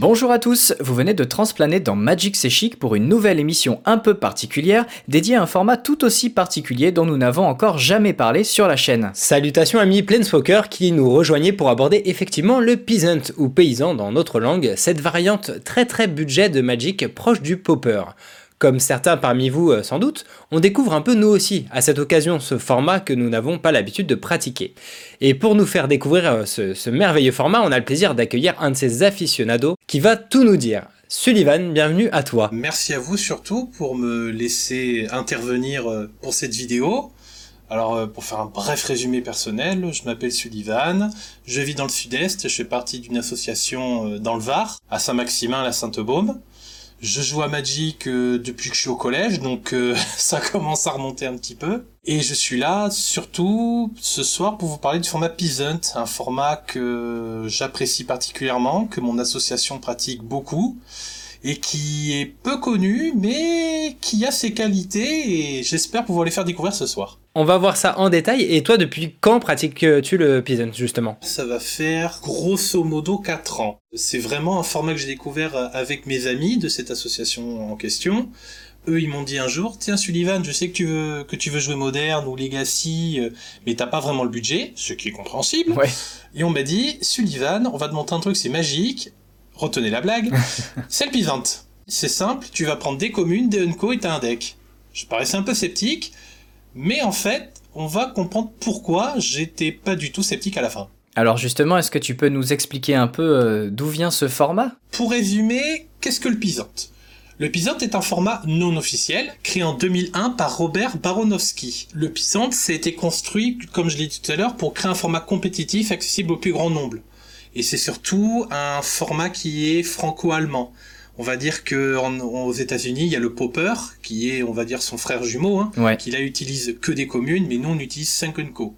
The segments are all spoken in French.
Bonjour à tous, vous venez de transplaner dans Magic C'est Chic pour une nouvelle émission un peu particulière dédiée à un format tout aussi particulier dont nous n'avons encore jamais parlé sur la chaîne. Salutations amis Planeswalker qui nous rejoignez pour aborder effectivement le Peasant ou paysan dans notre langue, cette variante très très budget de Magic proche du Popper. Comme certains parmi vous euh, sans doute, on découvre un peu nous aussi à cette occasion ce format que nous n'avons pas l'habitude de pratiquer. Et pour nous faire découvrir euh, ce, merveilleux format, on a le plaisir d'accueillir un de ces aficionados qui va tout nous dire. Sullivan, bienvenue à toi. Merci à vous surtout pour me laisser intervenir euh, pour cette vidéo. Alors, pour faire un bref résumé personnel, je m'appelle Sullivan, je vis dans le sud-est, je fais partie d'une association dans le Var, à Saint-Maximin, la Sainte-Baume. Je joue à Magic euh, depuis que je suis au collège, donc euh, ça commence à remonter un petit peu. Et je suis là surtout ce soir pour vous parler du format Peasant, un format que j'apprécie particulièrement, que mon association pratique beaucoup et qui est peu connu, mais qui a ses qualités et j'espère pouvoir les faire découvrir ce soir. On va voir ça en détail. Et toi, depuis quand pratiques-tu le Peasant, justement? Ça va faire grosso modo 4 ans. C'est vraiment un format que j'ai découvert avec mes amis de cette association en question. Eux, ils m'ont dit un jour, tiens Sullivan, je sais que tu veux, que tu veux jouer moderne ou Legacy, euh, mais t'as pas vraiment le budget, ce qui est compréhensible. Ouais. Et on m'a dit, Sullivan, on va te montrer un truc, c'est magique, retenez la blague, c'est le Peasant. C'est simple, tu vas prendre des communes, des unco et t'as un deck. Je paraissais un peu sceptique, mais en fait, on va comprendre pourquoi j'étais pas du tout sceptique à la fin. Alors justement, est-ce que tu peux nous expliquer un peu euh, d'où vient ce format? Pour résumer, qu'est-ce que le Pisant Le Pisant est un format non officiel, créé en 2001 par Robert Baronowski. Le Pisant s'est été construit, comme je l'ai dit tout à l'heure, pour créer un format compétitif accessible au plus grand nombre. Et c'est surtout un format qui est franco-allemand on va dire que aux États-Unis, il y a le Popper, qui est, on va dire, son frère jumeau, hein, qui là utilise que des communes, mais nous on utilise 5 co.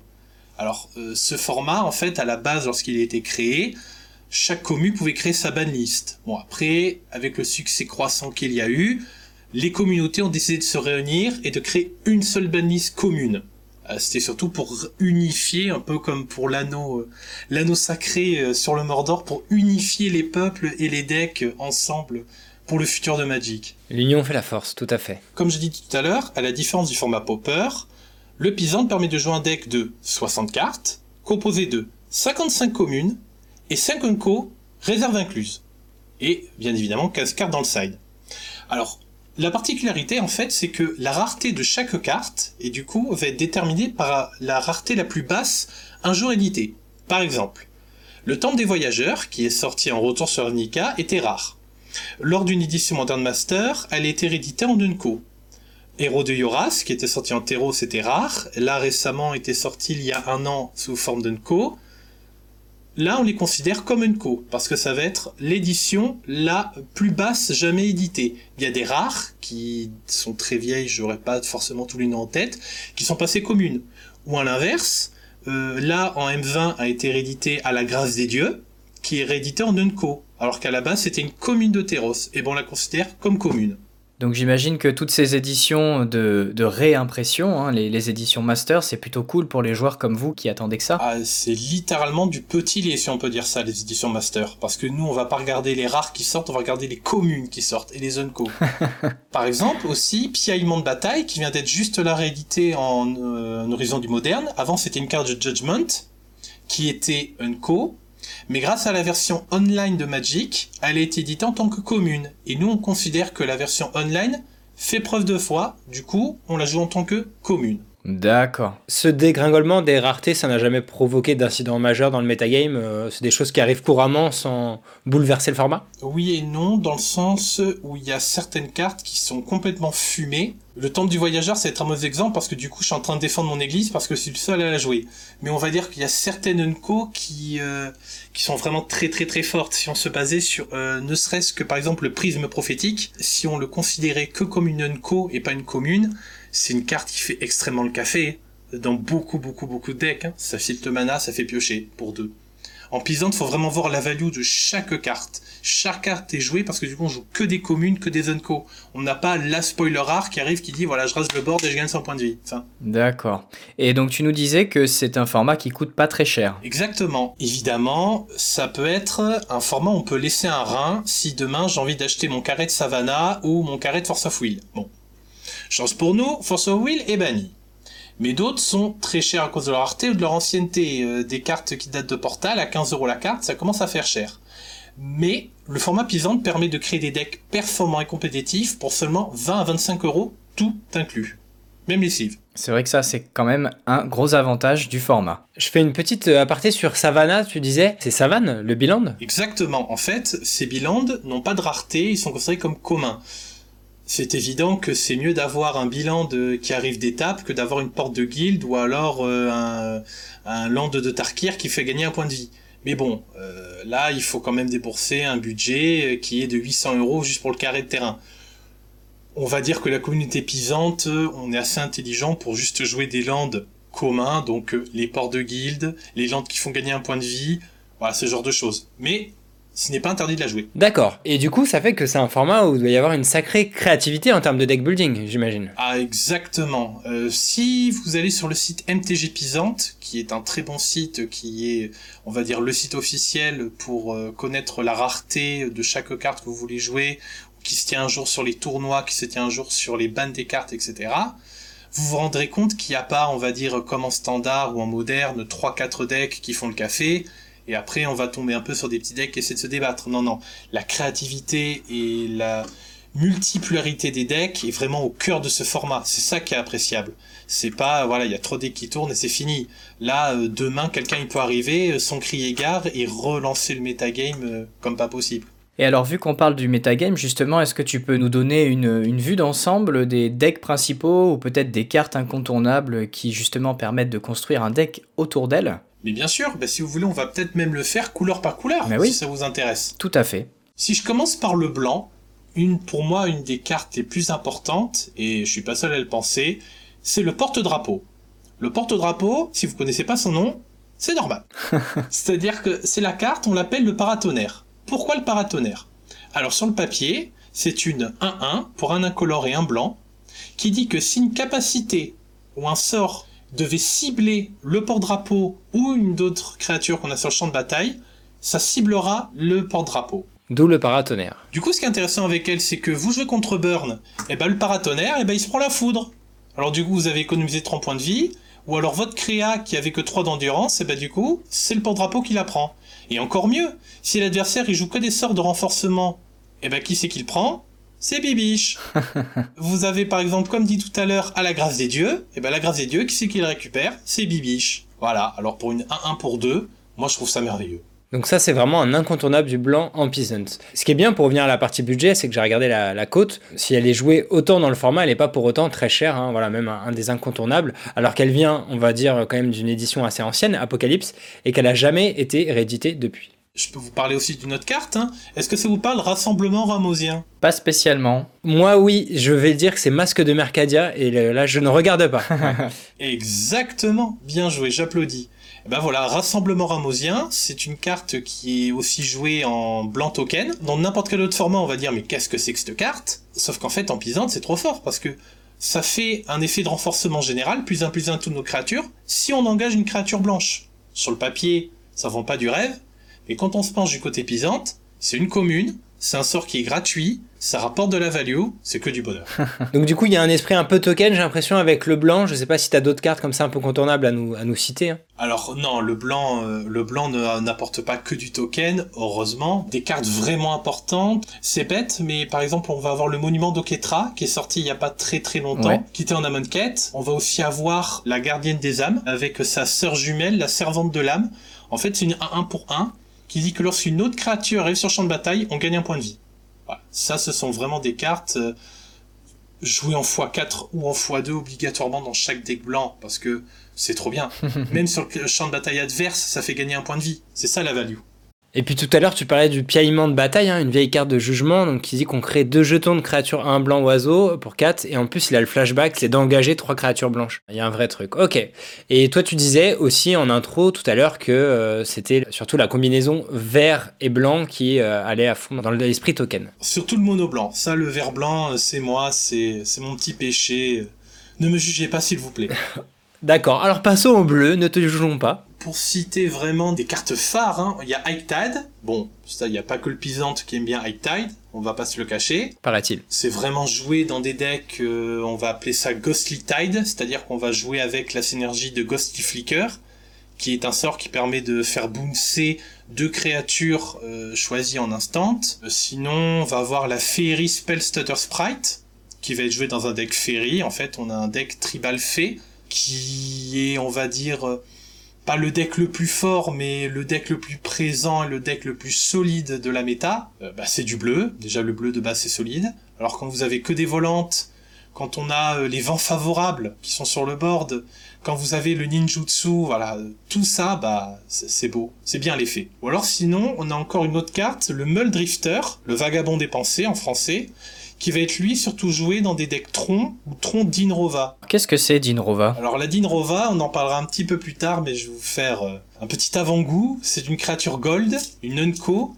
Alors, euh, ce format, en fait, à la base, lorsqu'il a été créé, chaque commune pouvait créer sa banlist. Bon, après, avec le succès croissant qu'il y a eu, les communautés ont décidé de se réunir et de créer une seule banlist commune. Euh, c'était surtout pour unifier, un peu comme pour l'anneau, euh, l'anneau sacré euh, sur le Mordor, pour unifier les peuples et les decks ensemble pour le futur de Magic. L'union fait la force, tout à fait. Comme je dit tout à l'heure, à la différence du format Popper, le Pisant permet de jouer un deck de 60 cartes, composé de 55 communes et 5 unco, réserve incluse. Et bien évidemment 15 cartes dans le side. Alors, la particularité, en fait, c'est que la rareté de chaque carte, et du coup, va être déterminée par la rareté la plus basse un jour édité. Par exemple, le Temple des Voyageurs, qui est sorti en retour sur Nika, était rare. Lors d'une édition Modern Master, elle était rééditée en Unco. Héros de Yoras, qui était sorti en Terreau, c'était rare. Là, récemment, était sorti il y a un an sous forme d'Unco. Là, on les considère comme une co, parce que ça va être l'édition la plus basse jamais éditée. Il y a des rares, qui sont très vieilles, j'aurais pas forcément tous les noms en tête, qui sont passées communes. Ou à l'inverse, euh, là, en M20 a été réédité à la grâce des dieux, qui est réédité en Unco, alors qu'à la base c'était une commune de Terros, et bon on la considère comme commune. Donc j'imagine que toutes ces éditions de, réimpression, hein, les, éditions master, c'est plutôt cool pour les joueurs comme vous qui attendaient que ça. Ah, c'est littéralement du petit lait si on peut dire ça, les éditions master. Parce que nous, on va pas regarder les rares qui sortent, on va regarder les communes qui sortent et les unco. Par exemple, aussi, Piaillement de bataille, qui vient d'être juste là réédité en, euh, en horizon du moderne. Avant, c'était une carte de Judgment, qui était unco, mais grâce à la version online de Magic, elle a été éditée en tant que commune. Et nous, on considère que la version online fait preuve de foi, du coup, on la joue en tant que commune. D'accord. Ce dégringolement des raretés, ça n'a jamais provoqué d'incident majeur dans le metagame euh, C'est des choses qui arrivent couramment sans bouleverser le format? Oui et non, dans le sens où il y a certaines cartes qui sont complètement fumées. Le Temple du Voyageur, c'est un mauvais exemple parce que du coup, je suis en train de défendre mon église parce que je suis le seul à la jouer. Mais on va dire qu'il y a certaines Unco qui, euh, qui sont vraiment très très très fortes. Si on se basait sur euh, ne serait-ce que par exemple le prisme prophétique, si on le considérait que comme une Unco et pas une commune, c'est une carte qui fait extrêmement le café dans beaucoup beaucoup beaucoup de decks. Hein. Ça filtre mana, ça fait piocher pour deux. En Peasant, il faut vraiment voir la value de chaque carte. Chaque carte est jouée parce que du coup, on joue que des communes, que des unco. On n'a pas la spoiler rare qui arrive qui dit voilà, je rase le board et je gagne 100 points de vie. Enfin, D'accord. Et donc tu nous disais que c'est un format qui coûte pas très cher. Exactement. Évidemment, ça peut être un format où on peut laisser un rein si demain j'ai envie d'acheter mon carré de Savannah ou mon carré de Force of Will. Bon. Chance pour nous, Force of Will est banni. Mais d'autres sont très chers à cause de leur rareté ou de leur ancienneté. Euh, des cartes qui datent de Portal à 15 euros la carte, ça commence à faire cher. Mais le format Pisant permet de créer des decks performants et compétitifs pour seulement 20 à 25 euros, tout inclus. Même les cives. C'est vrai que ça, c'est quand même un gros avantage du format. Je fais une petite euh, aparté sur Savannah, tu disais. C'est Savane, le bilan Exactement. En fait, ces bilans n'ont pas de rareté, ils sont considérés comme communs. C'est évident que c'est mieux d'avoir un bilan de, qui arrive d'étape que d'avoir une porte de guilde ou alors euh, un, un land de Tarkir qui fait gagner un point de vie. Mais bon, euh, là, il faut quand même débourser un budget qui est de 800 euros juste pour le carré de terrain. On va dire que la communauté pisante, on est assez intelligent pour juste jouer des landes communs, donc euh, les ports de guilde, les landes qui font gagner un point de vie, voilà, ce genre de choses. Mais ce n'est pas interdit de la jouer. D'accord. Et du coup, ça fait que c'est un format où il doit y avoir une sacrée créativité en termes de deck building, j'imagine. Ah, exactement. Euh, si vous allez sur le site MTG Pisante, qui est un très bon site, qui est, on va dire, le site officiel pour euh, connaître la rareté de chaque carte que vous voulez jouer, qui se tient un jour sur les tournois, qui se tient un jour sur les bandes des cartes, etc., vous vous rendrez compte qu'il n'y a pas, on va dire, comme en standard ou en moderne, 3-4 decks qui font le café, et après on va tomber un peu sur des petits decks qui essaient de se débattre. Non, non, la créativité et la multipolarité des decks est vraiment au cœur de ce format. C'est ça qui est appréciable. C'est pas, voilà, il y a trop decks qui tournent et c'est fini. Là, euh, demain, quelqu'un il peut arriver, euh, son cri égare et relancer le metagame euh, comme pas possible. Et alors, vu qu'on parle du metagame, justement, est-ce que tu peux nous donner une, une vue d'ensemble des decks principaux ou peut-être des cartes incontournables qui justement permettent de construire un deck autour d'elles? Mais bien sûr, bah, si vous voulez, on va peut-être même le faire couleur par couleur, Mais oui. si ça vous intéresse. Tout à fait. Si je commence par le blanc, une, pour moi, une des cartes les plus importantes, et je suis pas seul à le penser, c'est le porte-drapeau. Le porte-drapeau, si vous connaissez pas son nom, c'est normal. C'est-à-dire que c'est la carte, on l'appelle le paratonnerre. Pourquoi le paratonnerre? Alors sur le papier, c'est une 1-1 pour un incolore et un blanc, qui dit que si une capacité ou un sort devait cibler le porte-drapeau ou une d'autres créatures qu'on a sur le champ de bataille, ça ciblera le porte-drapeau. D'où le paratonnerre. Du coup, ce qui est intéressant avec elle, c'est que vous jouez contre Burn, et ben le paratonnerre, et ben il se prend la foudre. Alors du coup, vous avez économisé 30 points de vie, ou alors votre créa qui avait que 3 d'endurance, et ben du coup, c'est le porte-drapeau qui la prend. Et encore mieux, si l'adversaire il joue que des sorts de renforcement, et ben qui c'est qui le prend? C'est Bibiche. vous avez par exemple, comme dit tout à l'heure, à la grâce des dieux, et ben la grâce des dieux, qui c'est qui le récupère? C'est Bibiche. Voilà, alors pour une 1-1 pour 2, moi je trouve ça merveilleux. Donc ça, c'est vraiment un incontournable du blanc en Peasant. Ce qui est bien pour revenir à la partie budget, c'est que j'ai regardé la, la cote. Si elle est jouée autant dans le format, elle n'est pas pour autant très chère. hein. Voilà, même un, un des incontournables. Alors qu'elle vient, on va dire, quand même d'une édition assez ancienne, Apocalypse, et qu'elle a jamais été rééditée depuis. Je peux vous parler aussi d'une autre carte. hein. Est-ce que ça vous parle Rassemblement Ramosien Pas spécialement. Moi, oui, je vais dire que c'est Masque de Mercadia, et là, je ne regarde pas. Exactement, bien joué, j'applaudis. Et ben voilà, Rassemblement Ramosien, c'est une carte qui est aussi jouée en blanc token. Dans n'importe quel autre format, on va dire mais qu'est-ce que c'est que cette carte? Sauf qu'en fait, en pisante, c'est trop fort parce que ça fait un effet de renforcement général, plus un plus un toutes nos créatures, si on engage une créature blanche. Sur le papier, ça vend pas du rêve, mais quand on se penche du côté pisante, c'est une commune, c'est un sort qui est gratuit, ça rapporte de la value, c'est que du bonheur. Donc du coup, il y a un esprit un peu token, j'ai l'impression, avec le blanc. Je sais pas si t'as d'autres cartes comme ça un peu contournables à nous, à nous citer. hein. Alors non, le blanc, euh, le blanc n'apporte pas que du token, heureusement. Des cartes vraiment importantes. C'est bête, mais par exemple, on va avoir le monument d'Oketra, qui est sorti il y a pas très très longtemps, Ouais. qui était en Amonkhet. On va aussi avoir la gardienne des âmes, avec sa sœur jumelle, la servante de l'âme. En fait, c'est une 1-1 pour 1, qui dit que lorsqu'une autre créature arrive sur le champ de bataille, on gagne un point de vie. Voilà. Ça, ce sont vraiment des cartes euh, jouées en x4 ou en x2 obligatoirement dans chaque deck blanc, parce que c'est trop bien. Même sur le champ de bataille adverse, ça fait gagner un point de vie. C'est ça la value. Et puis tout à l'heure, tu parlais du piaillement de bataille, hein, une vieille carte de jugement, donc qui dit qu'on crée deux jetons de créatures, un blanc oiseau pour 4, et en plus il a le flashback, c'est d'engager trois créatures blanches. Il y a un vrai truc. Ok. Et toi, tu disais aussi en intro tout à l'heure que euh, c'était surtout la combinaison vert et blanc qui euh, allait à fond dans l'esprit token. Surtout le mono blanc. Ça, le vert blanc, c'est moi, c'est mon petit péché. Ne me jugez pas, s'il vous plaît. D'accord, alors passons au bleu, ne te jugeons pas. Pour citer vraiment des cartes phares, hein, il y a High Tide. Bon, ça, il n'y a pas que le Pisante qui aime bien High Tide, on va pas se le cacher. Paraît-il. C'est vraiment joué dans des decks, euh, on va appeler ça Ghostly Tide, c'est-à-dire qu'on va jouer avec la synergie de Ghostly Flicker, qui est un sort qui permet de faire bouncer deux créatures euh, choisies en instant. Euh, sinon, on va avoir la Fairy Spellstutter Sprite, qui va être jouée dans un deck Fairy. En fait, on a un deck Tribal Fée qui est, on va dire, pas le deck le plus fort, mais le deck le plus présent et le deck le plus solide de la méta, euh, bah, c'est du bleu. Déjà, le bleu de base, c'est solide. Alors quand vous avez que des volantes, quand on a euh, les vents favorables qui sont sur le board, quand vous avez le ninjutsu, voilà, tout ça, bah, c'est beau. C'est bien l'effet. Ou alors sinon, on a encore une autre carte, le Muldrifter, le vagabond des pensées en français, qui va être lui surtout joué dans des decks Tron ou Tron Dinrova. Qu'est-ce que c'est Dinrova? Alors la Dinrova, on en parlera un petit peu plus tard, mais je vais vous faire euh, un petit avant-goût. C'est une créature gold, une Unco,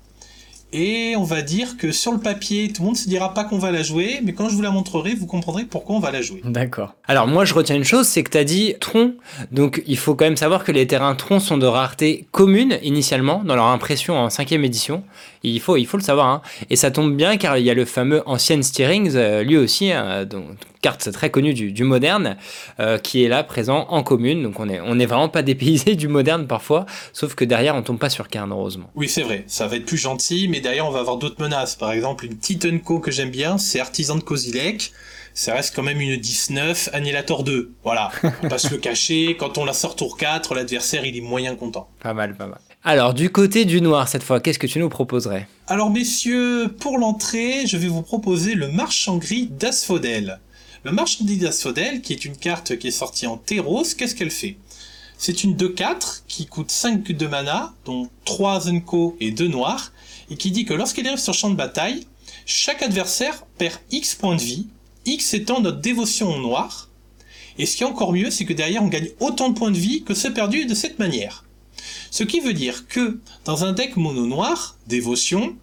et on va dire que sur le papier, tout le monde se dira pas qu'on va la jouer, mais quand je vous la montrerai, vous comprendrez pourquoi on va la jouer. D'accord. Alors moi je retiens une chose, c'est que tu as dit tronc, donc il faut quand même savoir que les terrains tronc sont de rareté commune initialement dans leur impression en cinquième édition. Il faut, il faut le savoir. Hein. Et ça tombe bien car il y a le fameux Ancien Steerings, euh, lui aussi, hein, donc, carte très connue du, moderne, euh, qui est là présent en commune. Donc on est, on est vraiment pas dépaysé du moderne parfois, sauf que derrière on tombe pas sur Cairn, heureusement. Oui, c'est vrai, ça va être plus gentil, mais derrière on va avoir d'autres menaces. Par exemple, une Titanco que j'aime bien, c'est Artisan de Kozilek ça reste quand même une 19 Annihilator 2. Voilà, on pas se le cacher, quand on la sort tour 4, l'adversaire il est moyen content. Pas mal, pas mal. Alors, du côté du noir cette fois, qu'est-ce que tu nous proposerais? Alors messieurs, pour l'entrée, je vais vous proposer le marchand gris d'Asphodel. Le marchand gris d'Asphodel, qui est une carte qui est sortie en Terros, qu'est-ce qu'elle fait? C'est une 2-4 qui coûte 5 de mana, dont 3 Zenko et 2 noirs, et qui dit que lorsqu'elle arrive sur champ de bataille, chaque adversaire perd X points de vie, X étant notre dévotion au noir. Et ce qui est encore mieux, c'est que derrière on gagne autant de points de vie que ceux perdus de cette manière. Ce qui veut dire que dans un deck mono noir, dévotion,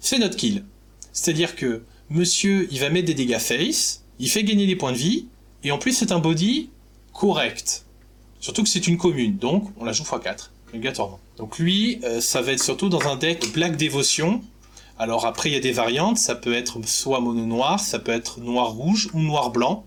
c'est notre kill. C'est-à-dire que monsieur, il va mettre des dégâts face, il fait gagner des points de vie, et en plus c'est un body correct. Surtout que c'est une commune, donc on la joue x4, obligatoirement. Donc lui, euh, ça va être surtout dans un deck Black Dévotion, alors après, il y a des variantes, ça peut être soit mono-noir, ça peut être noir-rouge ou noir-blanc.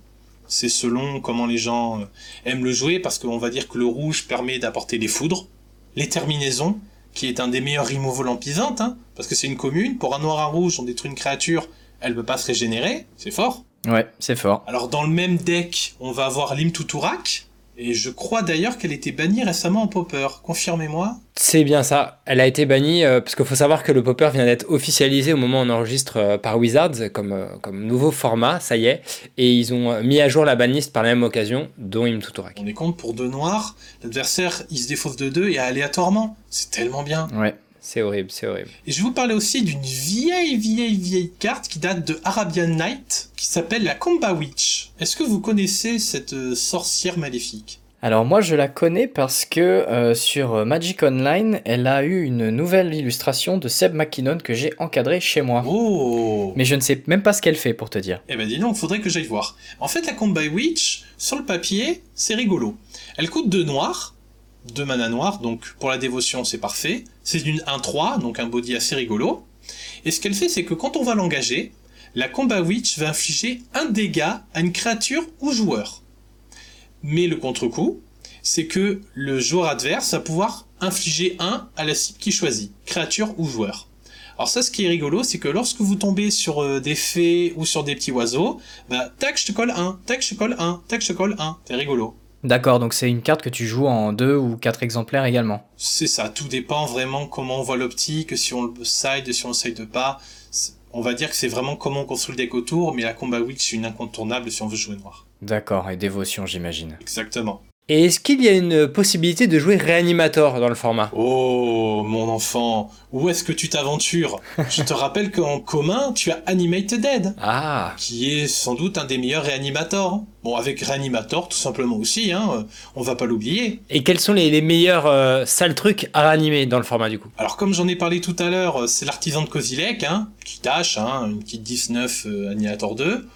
C'est selon comment les gens euh, aiment le jouer, parce qu'on va dire que le rouge permet d'apporter les foudres, les terminaisons, qui est un des meilleurs removal en pisante, hein, parce que c'est une commune. Pour un noir à rouge, on détruit une créature, elle ne peut pas se régénérer, c'est fort. Ouais, c'est fort. Alors dans le même deck, on va avoir Limtuturak, et je crois d'ailleurs qu'elle était bannie récemment en Popper. Confirmez-moi. C'est bien ça. Elle a été bannie euh, parce qu'il faut savoir que le Popper vient d'être officialisé au moment où on enregistre euh, par Wizards comme, euh, comme nouveau format, ça y est. Et ils ont mis à jour la banlist par la même occasion, dont Im Tutorak. On est compte pour deux noirs, l'adversaire il se défausse de deux et aléatoirement. C'est tellement bien. Ouais. C'est horrible, c'est horrible. Et je vais vous parler aussi d'une vieille, vieille, vieille carte qui date de Arabian Night, qui s'appelle la Comba Witch. Est-ce que vous connaissez cette euh, sorcière maléfique? Alors moi je la connais parce que euh, sur Magic Online, elle a eu une nouvelle illustration de Seb McKinnon que j'ai encadré chez moi. Oh Mais je ne sais même pas ce qu'elle fait pour te dire. Eh ben dis donc, faudrait que j'aille voir. En fait la Combat Witch, sur le papier, c'est rigolo. Elle coûte 2 noirs, 2 mana noirs, donc pour la dévotion c'est parfait. C'est d'une 1-3, donc un body assez rigolo. Et ce qu'elle fait, c'est que quand on va l'engager, la Combat Witch va infliger un dégât à une créature ou joueur. Mais le contre-coup, c'est que le joueur adverse va pouvoir infliger 1 à la cible qui choisit, créature ou joueur. Alors ça, ce qui est rigolo, c'est que lorsque vous tombez sur euh, des fées ou sur des petits oiseaux, bah tac, je te colle 1, tac, je te colle 1, tac, je te colle 1. C'est rigolo. D'accord, donc c'est une carte que tu joues en deux ou quatre exemplaires également. C'est ça, tout dépend vraiment comment on voit l'optique, si on le side, si on le side pas. On va dire que c'est vraiment comment on construit le deck autour, mais la Combat Witch c'est une incontournable si on veut jouer noir. D'accord, et dévotion j'imagine. Exactement. Et est-ce qu'il y a une possibilité de jouer Reanimator dans le format? Oh, mon enfant, où est-ce que tu t'aventures? Je te rappelle qu'en commun, tu as Animated Dead. Ah Qui est sans doute un des meilleurs réanimators. Bon, avec Reanimator, tout simplement aussi, hein, on va pas l'oublier. Et quels sont les, meilleurs euh, sales trucs à réanimer dans le format du coup? Alors, comme j'en ai parlé tout à l'heure, c'est l'artisan de Kozilek, hein, qui tâche, hein, une petite 19 euh, Annihilator 2.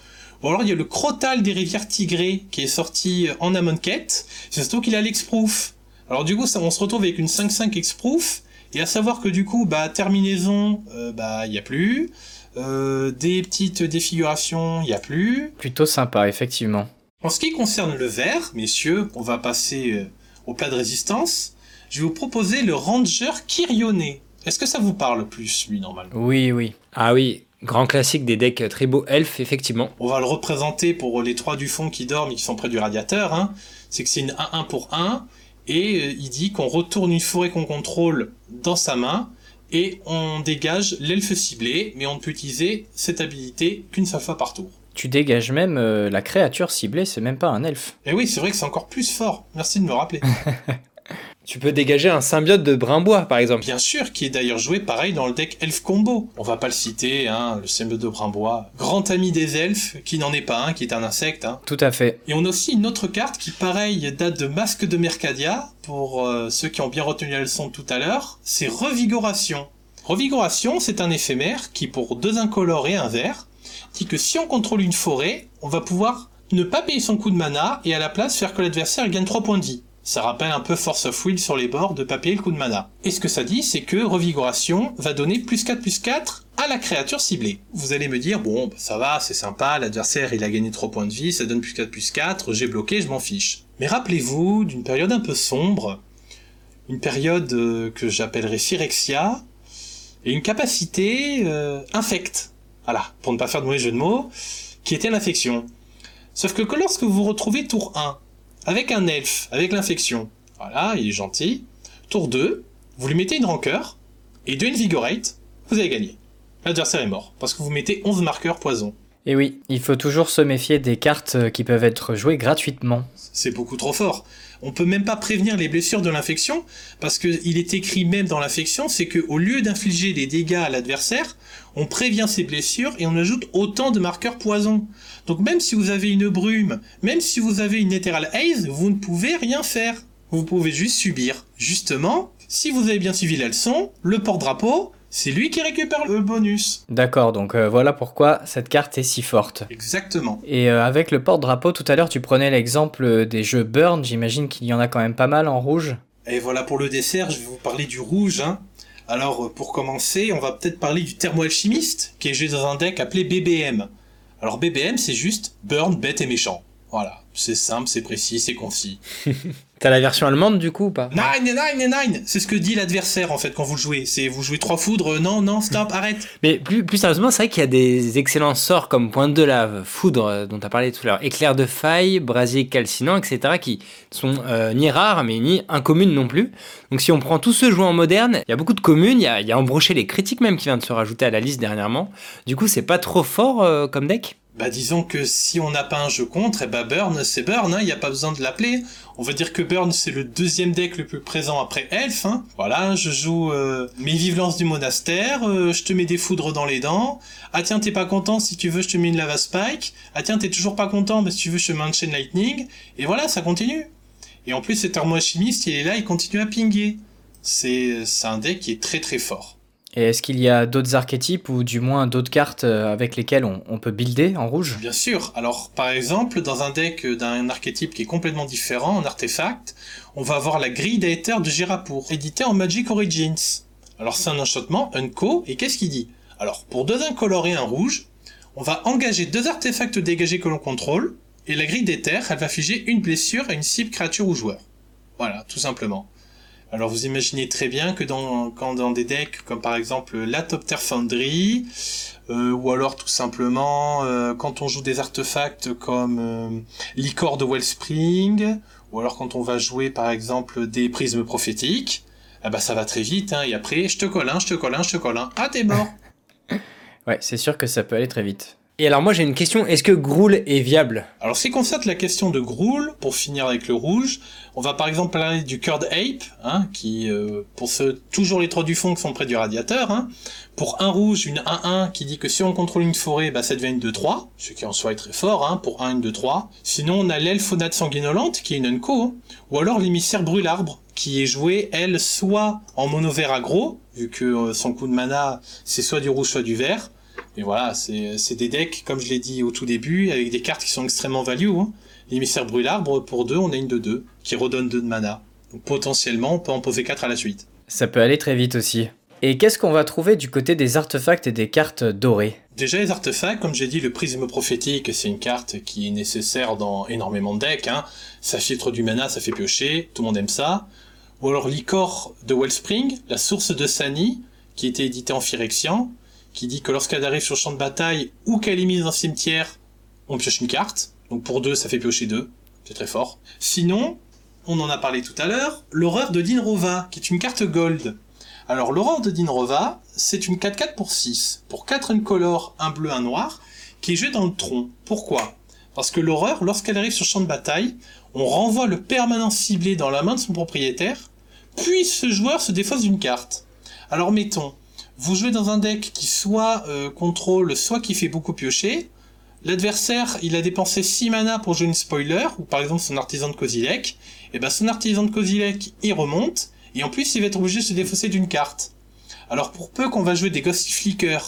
Ou alors il y a le Crotal des rivières Tigrées qui est sorti en Amon Quête. C'est surtout qu'il a l'exproof. Alors du coup, ça, on se retrouve avec une 5.5 exproof. Et à savoir que du coup, bah terminaison, euh, bah il y a plus. Euh, des petites défigurations, il y a plus. Plutôt sympa, effectivement. En ce qui concerne le verre, messieurs, on va passer euh, au plat de résistance. Je vais vous proposer le Ranger Kirioné. Est-ce que ça vous parle plus, lui, normalement? Oui, oui. Ah oui, Grand classique des decks tribaux elfes, effectivement. On va le représenter pour les trois du fond qui dorment et qui sont près du radiateur. Hein. C'est que c'est une 1-1 pour 1. Et euh, il dit qu'on retourne une forêt qu'on contrôle dans sa main. Et on dégage l'elfe ciblé. Mais on ne peut utiliser cette habilité qu'une seule fois par tour. Tu dégages même euh, la créature ciblée, c'est même pas un elfe. Et oui, c'est vrai que c'est encore plus fort. Merci de me rappeler. Tu peux dégager un symbiote de Brimbois, par exemple. Bien sûr, qui est d'ailleurs joué pareil dans le deck Elf Combo. On va pas le citer, hein, le symbiote de Brimbois. Grand ami des elfes, qui n'en est pas un, qui est un insecte. Hein. Tout à fait. Et on a aussi une autre carte qui, pareil, date de Masque de Mercadia, pour euh, ceux qui ont bien retenu la leçon tout à l'heure. C'est Revigoration. Revigoration, c'est un éphémère qui, pour deux incolores et un vert, dit que si on contrôle une forêt, on va pouvoir ne pas payer son coup de mana et à la place faire que l'adversaire gagne 3 points de vie. Ça rappelle un peu Force of Will sur les bords de papier le coup de mana. Et ce que ça dit, c'est que Revigoration va donner plus 4 plus 4 à la créature ciblée. Vous allez me dire, bon, bah, ça va, c'est sympa, l'adversaire il a gagné 3 points de vie, ça donne plus 4 plus 4, j'ai bloqué, je m'en fiche. Mais rappelez-vous d'une période un peu sombre, une période euh, que j'appellerais Phyrexia, et une capacité euh, infecte. Voilà, pour ne pas faire de mauvais jeu de mots, qui était l'infection. Sauf que lorsque vous vous retrouvez tour 1, avec un elfe, avec l'infection. Voilà, il est gentil. Tour 2, vous lui mettez une rancœur, et de Invigorate, vous avez gagné. L'adversaire est mort, parce que vous mettez 11 marqueurs poison. Et oui, il faut toujours se méfier des cartes qui peuvent être jouées gratuitement. C'est beaucoup trop fort. On peut même pas prévenir les blessures de l'infection, parce qu'il est écrit même dans l'infection, c'est que au lieu d'infliger des dégâts à l'adversaire, on prévient ses blessures et on ajoute autant de marqueurs poison. Donc même si vous avez une brume, même si vous avez une Ethereal Haze, vous ne pouvez rien faire. Vous pouvez juste subir. Justement, si vous avez bien suivi la leçon, le porte-drapeau, c'est lui qui récupère le bonus. D'accord, donc euh, voilà pourquoi cette carte est si forte. Exactement. Et euh, avec le porte-drapeau, tout à l'heure, tu prenais l'exemple des jeux Burn, j'imagine qu'il y en a quand même pas mal en rouge. Et voilà pour le dessert, je vais vous parler du rouge. Hein. Alors pour commencer, on va peut-être parler du thermo-alchimiste, qui est joué dans un deck appelé BBM. Alors BBM, c'est juste Burn, bête et méchant. Voilà, c'est simple, c'est précis, c'est concis. T'as la version allemande du coup ou pas? Nine, nine, nine C'est ce que dit l'adversaire en fait quand vous le jouez. C'est vous jouez trois foudres, non, non, stop, arrête. Mais plus, plus sérieusement, c'est vrai qu'il y a des excellents sorts comme pointe de lave, foudre euh, dont tu as parlé tout à l'heure, éclair de faille, brasier calcinant, etc. qui sont euh, ni rares mais ni incommunes non plus. Donc si on prend tous ceux joués en moderne, il y a beaucoup de communes, il y a, y a embroché les critiques même qui vient de se rajouter à la liste dernièrement. Du coup, c'est pas trop fort euh, comme deck? Bah disons que si on n'a pas un jeu contre, et eh bah Burn c'est Burn, il hein, n'y a pas besoin de l'appeler. On va dire que Burn c'est le deuxième deck le plus présent après Elf. Hein. Voilà, je joue euh, mes vivelances du monastère, euh, je te mets des foudres dans les dents. Ah tiens t'es pas content, si tu veux je te mets une lava spike. Ah tiens t'es toujours pas content, mais si tu veux je te mets un chain lightning. Et voilà, ça continue. Et en plus cet armoire chimiste il est là, il continue à pinguer. C'est un deck qui est très très fort. Et est-ce qu'il y a d'autres archétypes ou du moins d'autres cartes euh, avec lesquelles on, peut builder en rouge? Bien sûr. Alors par exemple, dans un deck d'un archétype qui est complètement différent, en artefact, on va avoir la grille d'Aether de Girapour, édité en Magic Origins. Alors c'est un enchantement, un co, et qu'est-ce qu'il dit? Alors pour deux incolores et un rouge, on va engager deux artefacts dégagés que l'on contrôle, et la grille d'Aether, elle va figer une blessure à une cible créature ou joueur. Voilà, tout simplement. Alors vous imaginez très bien que dans, quand dans des decks comme par exemple la Topter Foundry, euh, ou alors tout simplement euh, quand on joue des artefacts comme euh, Licor de Wellspring, ou alors quand on va jouer par exemple des prismes prophétiques, eh ben ça va très vite, hein, et après je te colle un, je te colle un, je te colle un, ah t'es mort Ouais, c'est sûr que ça peut aller très vite. Et alors moi j'ai une question, est-ce que Groul est viable? Alors, ce qui concerne la question de Groul, pour finir avec le rouge, on va par exemple parler du Curd Ape, hein, qui, euh, pour ceux, toujours les trois du fond qui sont près du radiateur, hein, pour un rouge, une 1-1 qui dit que si on contrôle une forêt, bah, ça devient une 2-3, ce qui en soi est très fort, hein, pour 1, une 2-3. Sinon, on a l'elfonade sanguinolente, qui est une unco, hein. ou alors l'émissaire brûle-arbre, qui est jouée, elle, soit en mono vert aggro, vu que euh, son coup de mana, c'est soit du rouge, soit du vert, et voilà, c'est des decks, comme je l'ai dit au tout début, avec des cartes qui sont extrêmement value. Hein. L'émissaire brûle-arbre, pour 2, on a une de 2, qui redonne 2 de mana. Donc potentiellement, on peut en poser 4 à la suite. Ça peut aller très vite aussi. Et qu'est-ce qu'on va trouver du côté des artefacts et des cartes dorées? Déjà les artefacts, comme j'ai dit, le prisme prophétique, c'est une carte qui est nécessaire dans énormément de decks. Hein. Ça filtre du mana, ça fait piocher, tout le monde aime ça. Ou alors l'Icor de Wellspring, la source de Sani, qui était édité en Phyrexian, qui dit que lorsqu'elle arrive sur le champ de bataille ou qu'elle est mise dans le cimetière, on pioche une carte. Donc pour deux, ça fait piocher deux. C'est très fort. Sinon, on en a parlé tout à l'heure, l'horreur de Dinrova, qui est une carte gold. Alors l'horreur de Dinrova, c'est une 4-4 pour 6, pour 4 incolore, un bleu, un noir, qui est jouée dans le tronc. Pourquoi? Parce que l'horreur, lorsqu'elle arrive sur le champ de bataille, on renvoie le permanent ciblé dans la main de son propriétaire, puis ce joueur se défausse d'une carte. Alors mettons, vous jouez dans un deck qui soit euh, contrôle, soit qui fait beaucoup piocher. L'adversaire, il a dépensé 6 mana pour jouer une spoiler, ou par exemple son artisan de Kozilek. Et ben son artisan de Kozilek, il remonte, et en plus il va être obligé de se défausser d'une carte. Alors pour peu qu'on va jouer des Ghosty Flicker,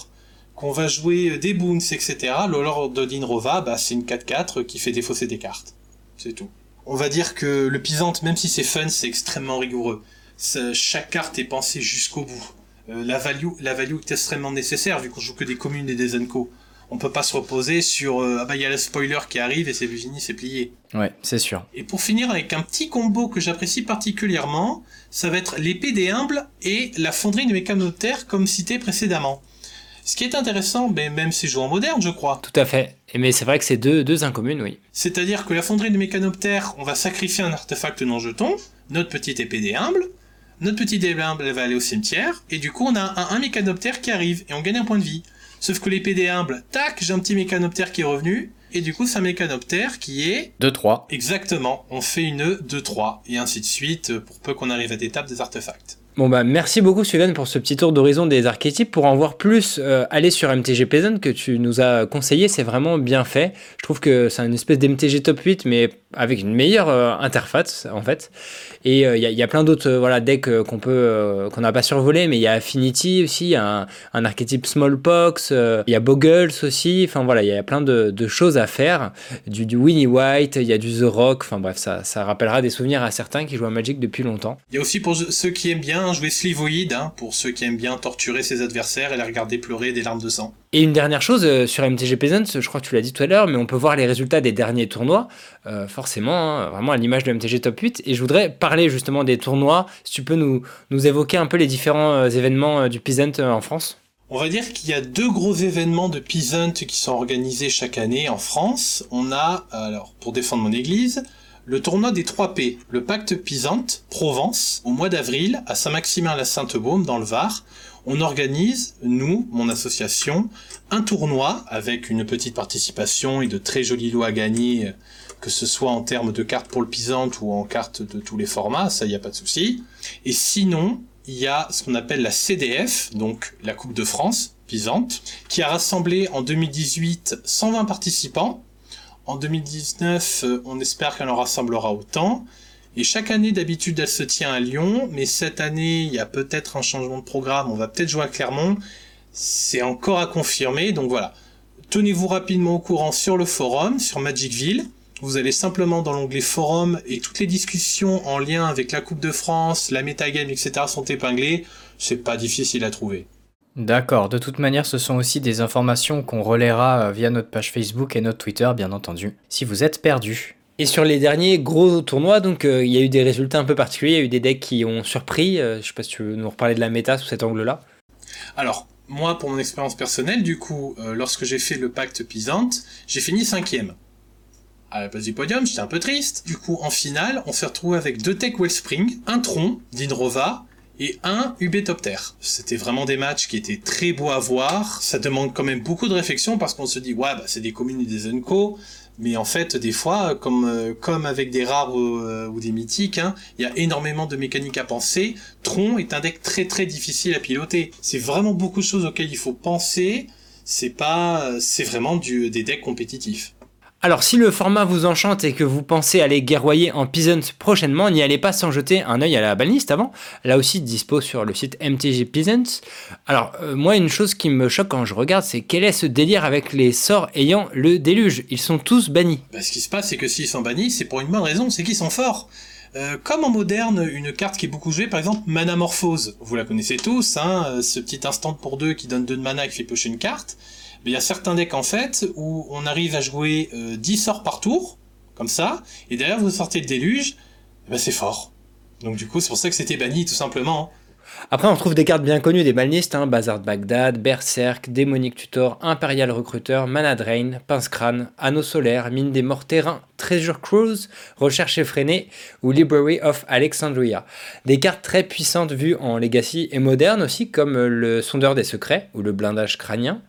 qu'on va jouer euh, des Boons, etc., le Lord Dinrova, bah, c'est une 4-4 qui fait défausser des cartes. C'est tout. On va dire que le Pisante, même si c'est fun, c'est extrêmement rigoureux. Chaque carte est pensée jusqu'au bout. Euh, la value, la value est extrêmement nécessaire vu qu'on joue que des communes et des unco. On peut pas se reposer sur euh, ah bah il y a le spoiler qui arrive et c'est fini, c'est plié. Ouais, c'est sûr. Et pour finir avec un petit combo que j'apprécie particulièrement, ça va être l'épée des humbles et la fonderie de mécanoptère comme cité précédemment. Ce qui est intéressant, ben, même si joué en moderne, je crois. Tout à fait. Et mais c'est vrai que c'est deux, deux incommunes, oui. C'est-à-dire que la fonderie de mécanoptère, on va sacrifier un artefact non jeton, notre petite épée des humbles, notre humbles elle va aller au cimetière, et du coup on a un, un mécanoptère qui arrive, et on gagne un point de vie. Sauf que l'épée des humbles, tac, j'ai un petit mécanoptère qui est revenu, et du coup c'est un mécanoptère qui est 2-3. Exactement, on fait une 2-3, et ainsi de suite, pour peu qu'on arrive à des tables des artefacts. Bon bah merci beaucoup Sylvain pour ce petit tour d'horizon des archétypes. Pour en voir plus, euh, aller sur MTG Peasant que tu nous as conseillé, c'est vraiment bien fait. Je trouve que c'est une espèce d'MTG top 8 mais avec une meilleure euh, interface en fait. Et il y, a- plein d'autres euh, voilà, decks euh, qu'on peut euh, qu'on n'a pas survolé, mais il y a Affinity aussi, il y a un, archétype Smallpox, euh, il y a Boggles aussi, enfin voilà, il y a plein de, de choses à faire. Du, du Winnie White, il y a du The Rock, enfin bref, ça, ça rappellera des souvenirs à certains qui jouent à Magic depuis longtemps. Il y a aussi pour ceux qui aiment bien jouer Slivoid, hein, pour ceux qui aiment bien torturer ses adversaires et les regarder pleurer des larmes de sang. Et une dernière chose euh, sur MTG Peasants, je crois que tu l'as dit tout à l'heure, mais on peut voir les résultats des derniers tournois, euh, forcément, hein, vraiment à l'image de MTG Top 8. Et je voudrais parler justement des tournois, si tu peux nous, nous évoquer un peu les différents euh, événements du Peasant en France. On va dire qu'il y a deux gros événements de Peasant qui sont organisés chaque année en France. On a, alors, pour défendre mon église, le tournoi des 3 P, le pacte Peasant, Provence, au mois d'avril, à Saint-Maximin-la-Sainte-Baume, dans le Var. On organise, nous, mon association, un tournoi avec une petite participation et de très jolis lots à gagner, que ce soit en termes de cartes pour le Peasant ou en cartes de tous les formats, ça y a pas de souci. Et sinon, il y a ce qu'on appelle la CDF, donc la Coupe de France, Pisante, qui a rassemblé en 2018 120 participants. En 2019, euh, on espère qu'elle en rassemblera autant. Et chaque année, d'habitude, elle se tient à Lyon, mais cette année, il y a peut-être un changement de programme, on va peut-être jouer à Clermont. C'est encore à confirmer, donc voilà. Tenez-vous rapidement au courant sur le forum, sur Magicville. Vous allez simplement dans l'onglet forum et toutes les discussions en lien avec la Coupe de France, la metagame, etc. sont épinglées. C'est pas difficile à trouver. D'accord, de toute manière, ce sont aussi des informations qu'on relaiera euh, via notre page Facebook et notre Twitter, bien entendu, si vous êtes perdu. Et sur les derniers gros tournois, donc euh, il y a eu des résultats un peu particuliers, il y a eu des decks qui ont surpris. euh, je sais pas si tu veux nous reparler de la méta sous cet angle-là. Alors, moi, pour mon expérience personnelle, du coup, euh, lorsque j'ai fait le pacte Pisante, j'ai fini cinquième. À la place du podium, j'étais un peu triste. Du coup, en finale, on s'est retrouvé avec deux techs Wellspring, un tronc d'Hydrova et un Ubétoptère. C'était vraiment des matchs qui étaient très beaux à voir. Ça demande quand même beaucoup de réflexion parce qu'on se dit, ouais, bah, c'est des communes et des Unco. Mais en fait, des fois, comme, euh, comme avec des rares ou, euh, des mythiques, hein, il y a énormément de mécaniques à penser. Tron est un deck très très difficile à piloter. C'est vraiment beaucoup de choses auxquelles il faut penser. C'est pas, c'est vraiment du, des decks compétitifs. Alors si le format vous enchante et que vous pensez aller guerroyer en Peasant prochainement, n'y allez pas sans jeter un œil à la banliste avant. Là aussi dispo sur le site MTG Peasants. Alors euh, moi une chose qui me choque quand je regarde c'est quel est ce délire avec les sorts ayant le déluge? Ils sont tous bannis. Bah, ce qui se passe c'est que s'ils sont bannis c'est pour une bonne raison, c'est qu'ils sont forts. Euh, comme en moderne, une carte qui est beaucoup jouée, par exemple Manamorphose. Vous la connaissez tous, hein, euh, ce petit instant pour deux qui donne 2 de mana et qui fait piocher une carte il y a certains decks en fait où on arrive à jouer 10 euh, sorts par tour, comme ça, et derrière vous sortez le déluge, eh ben c'est fort. Donc du coup c'est pour ça que c'était banni tout simplement. Après, on trouve des cartes bien connues des balnistes, hein, Bazar Bagdad, Berserk, Démonique Tutor, Imperial Recruteur, Mana Drain, Pince Crâne, Anneau Solaire, Mine des Morts Terrain, Treasure Cruise, Recherche effrénée ou Library of Alexandria. Des cartes très puissantes vues en Legacy et moderne aussi, comme le Sondeur des Secrets ou le Blindage Crânien.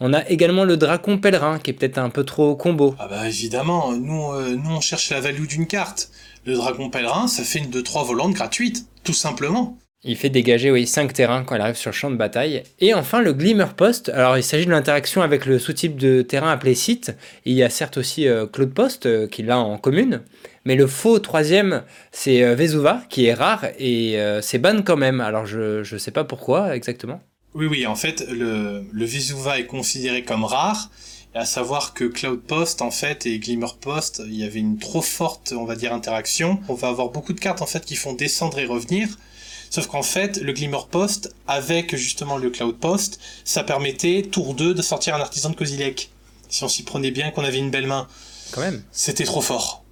On a également le Dracon Pèlerin, qui est peut-être un peu trop combo. Ah bah évidemment, nous, euh, nous on cherche la value d'une carte. Le Dragon Pèlerin, ça fait une 2-3 volantes gratuites, tout simplement. Il fait dégager oui, 5 terrains quand il arrive sur le champ de bataille. Et enfin le Glimmer Post. Alors il s'agit de l'interaction avec le sous-type de terrain appelé site. Il y a certes aussi euh, Claude Post euh, qui l'a en commune. Mais le faux troisième, c'est euh, Vesuva qui est rare et c'est ban quand même. Alors je ne sais pas pourquoi exactement. Oui, oui, en fait le, le Vesuva est considéré comme rare. À savoir que Cloud Post, en fait, et Glimmer Post, il y avait une trop forte, on va dire, interaction. On va avoir beaucoup de cartes, en fait, qui font descendre et revenir. Sauf qu'en fait, le Glimmer Post, avec justement le Cloud Post, ça permettait, tour 2, de sortir un artisan de Kozilek. Si on s'y prenait bien, qu'on avait une belle main. Quand même. C'était trop fort.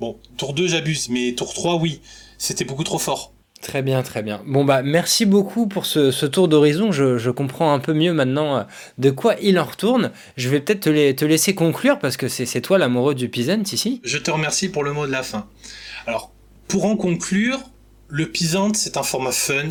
Bon, tour 2, j'abuse, mais tour 3, oui. C'était beaucoup trop fort. Très bien, très bien. Bon bah merci beaucoup pour ce, tour d'horizon. Je, comprends un peu mieux maintenant euh, de quoi il en retourne. Je vais peut-être te, te, laisser conclure parce que c'est toi l'amoureux du Peasant ici. Je te remercie pour le mot de la fin. Alors, pour en conclure, le Pisant, c'est un format fun,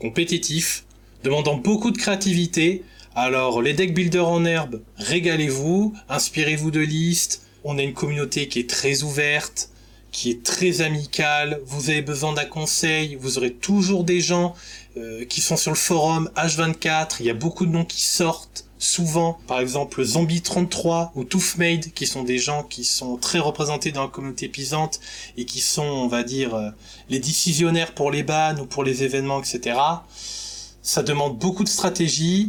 compétitif, demandant beaucoup de créativité. Alors, les deck builders en herbe, régalez-vous, inspirez-vous de listes. On a une communauté qui est très ouverte, qui est très amicale. Vous avez besoin d'un conseil, vous aurez toujours des gens euh, qui sont sur le forum H24. Il y a beaucoup de noms qui sortent souvent, par exemple Zombie 33 ou Toothmade, qui sont des gens qui sont très représentés dans la communauté pisante et qui sont, on va dire, euh, les décisionnaires pour les bans ou pour les événements, etc. Ça demande beaucoup de stratégie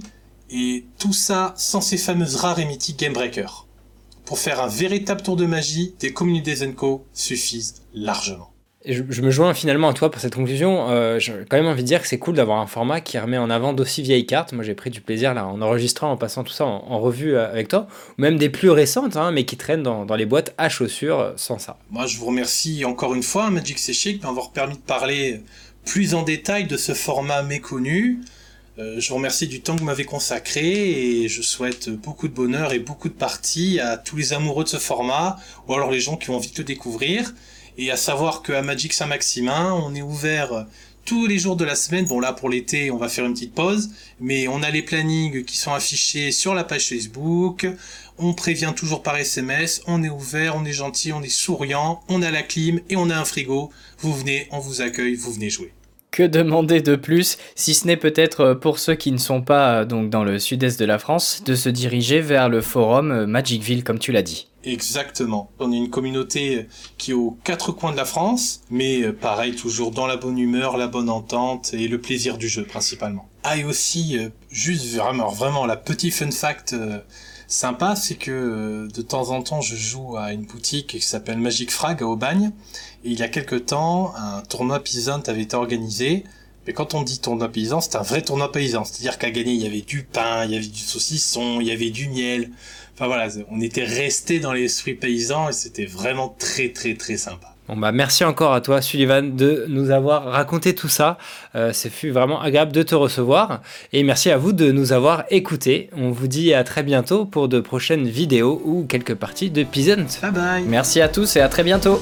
et tout ça sans ces fameuses rares et mythiques Game Breaker. Pour faire un véritable tour de magie, des communautés Zenko suffisent largement je, me joins finalement à toi pour cette conclusion. Euh, j'ai quand même envie de dire que c'est cool d'avoir un format qui remet en avant d'aussi vieilles cartes. Moi, j'ai pris du plaisir là en enregistrant, en passant tout ça en, revue euh, avec toi, ou même des plus récentes, hein, mais qui traînent dans, les boîtes à chaussures euh, sans ça. Moi, je vous remercie encore une fois, Magic C'est Chic, d'avoir permis de parler plus en détail de ce format méconnu. Je vous remercie du temps que vous m'avez consacré et je souhaite beaucoup de bonheur et beaucoup de parties à tous les amoureux de ce format ou alors les gens qui ont envie de le découvrir. Et à savoir qu'à Magic Saint-Maximin, on est ouvert tous les jours de la semaine. Bon là pour l'été, on va faire une petite pause, mais on a les plannings qui sont affichés sur la page Facebook. On prévient toujours par SMS, on est ouvert, on est gentil, on est souriant, on a la clim et on a un frigo. Vous venez, on vous accueille, vous venez jouer. Que demander de plus, si ce n'est peut-être euh, pour ceux qui ne sont pas euh, donc dans le sud-est de la France, de se diriger vers le forum euh, Magicville comme tu l'as dit. Exactement. On est une communauté qui est aux quatre coins de la France, mais pareil, toujours dans la bonne humeur, la bonne entente et le plaisir du jeu principalement. Ah et aussi, juste vraiment, vraiment la petite fun fact sympa, c'est que de temps en temps, je joue à une boutique qui s'appelle Magic Frag à Aubagne, et il y a quelques temps, un tournoi paysan avait été organisé. Mais quand on dit tournoi paysan, c'est un vrai tournoi paysan. C'est-à-dire qu'à gagner, il y avait du pain, il y avait du saucisson, il y avait du miel. Enfin voilà, on était resté dans l'esprit paysan et c'était vraiment très très très sympa. Bon bah merci encore à toi Sullivan de nous avoir raconté tout ça. Euh, Ce fut vraiment agréable de te recevoir et merci à vous de nous avoir écoutés. On vous dit à très bientôt pour de prochaines vidéos ou quelques parties de Peasant. Bye bye. Merci à tous et à très bientôt.